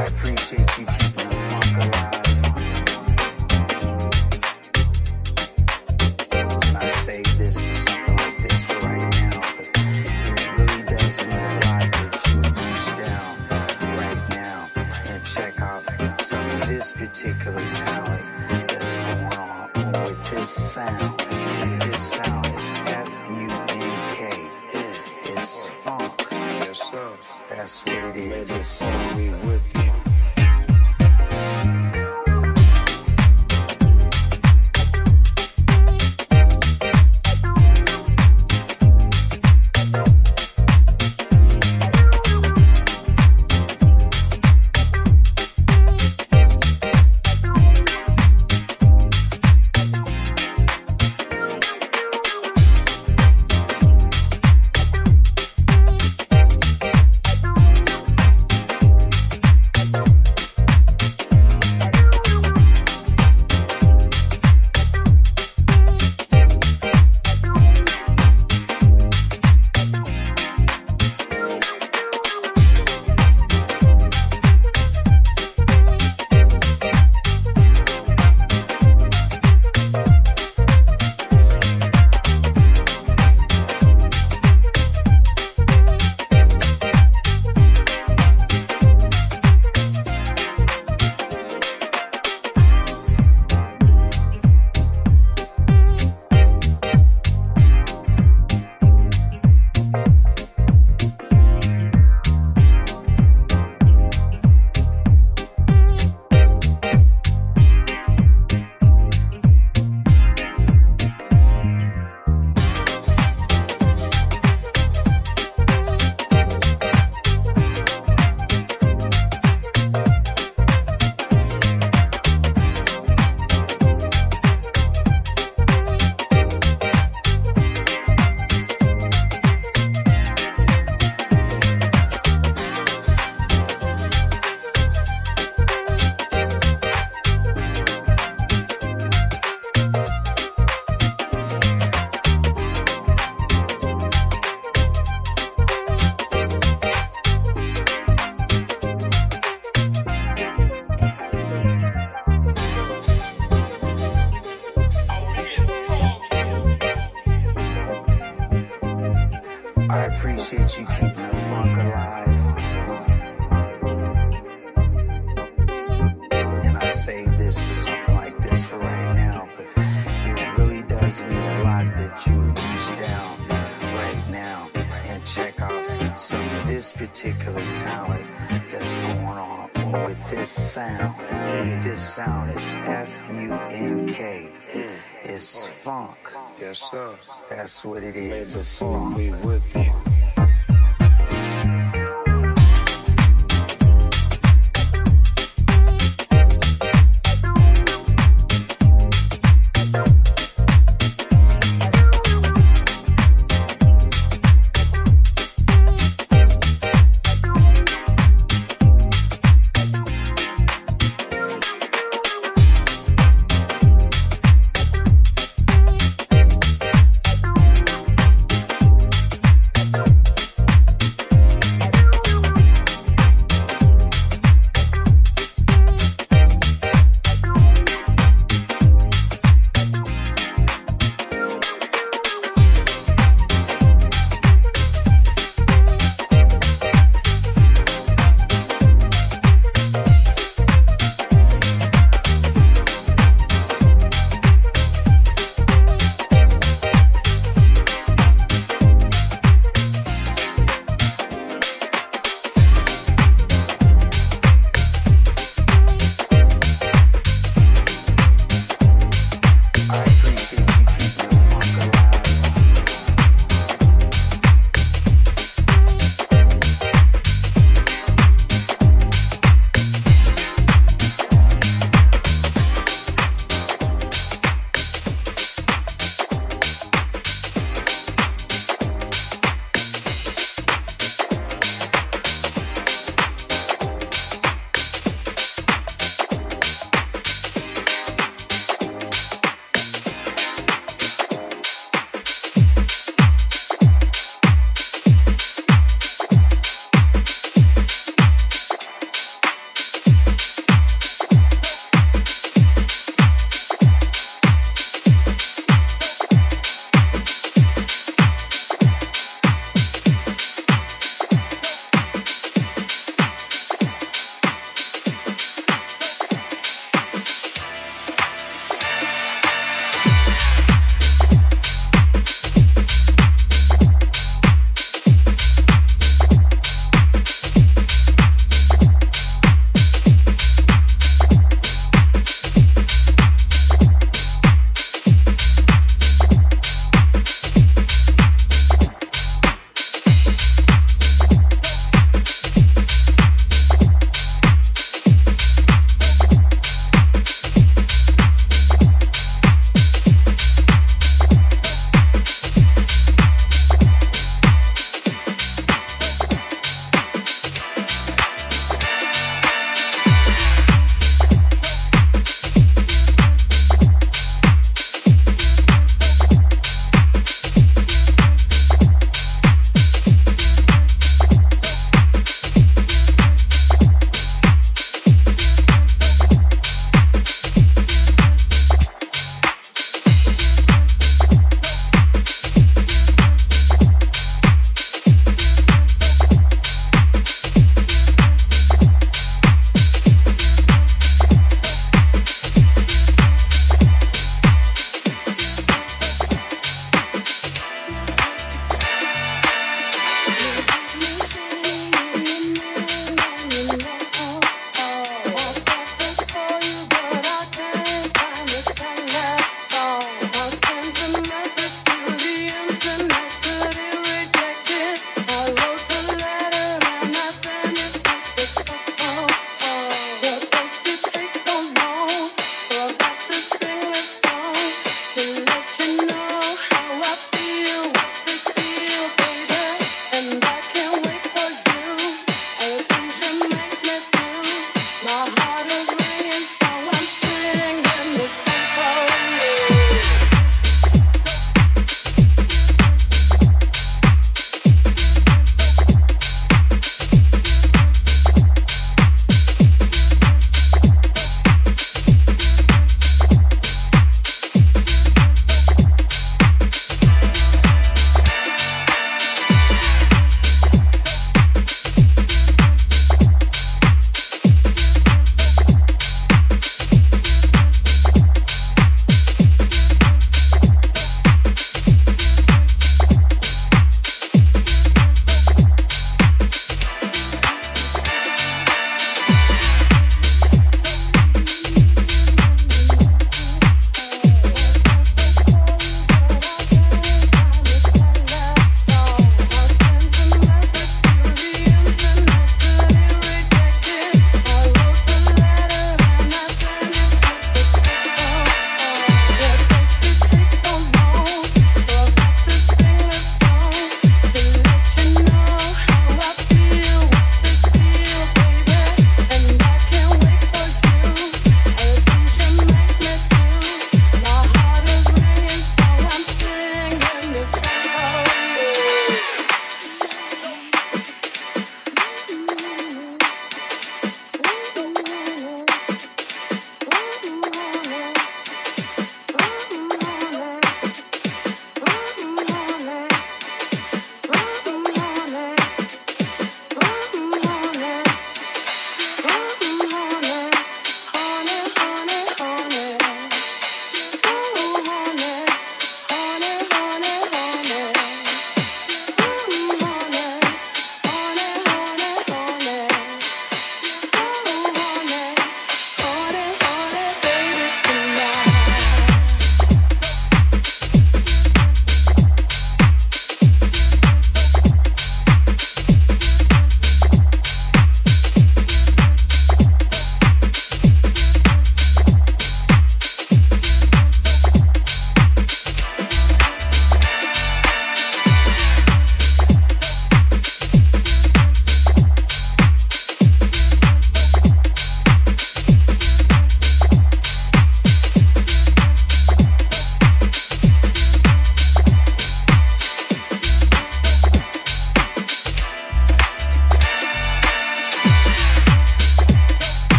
I dream. sound F-U-N-K. It's mm. funk. Yes, sir. That's what it is. It's funk. With you.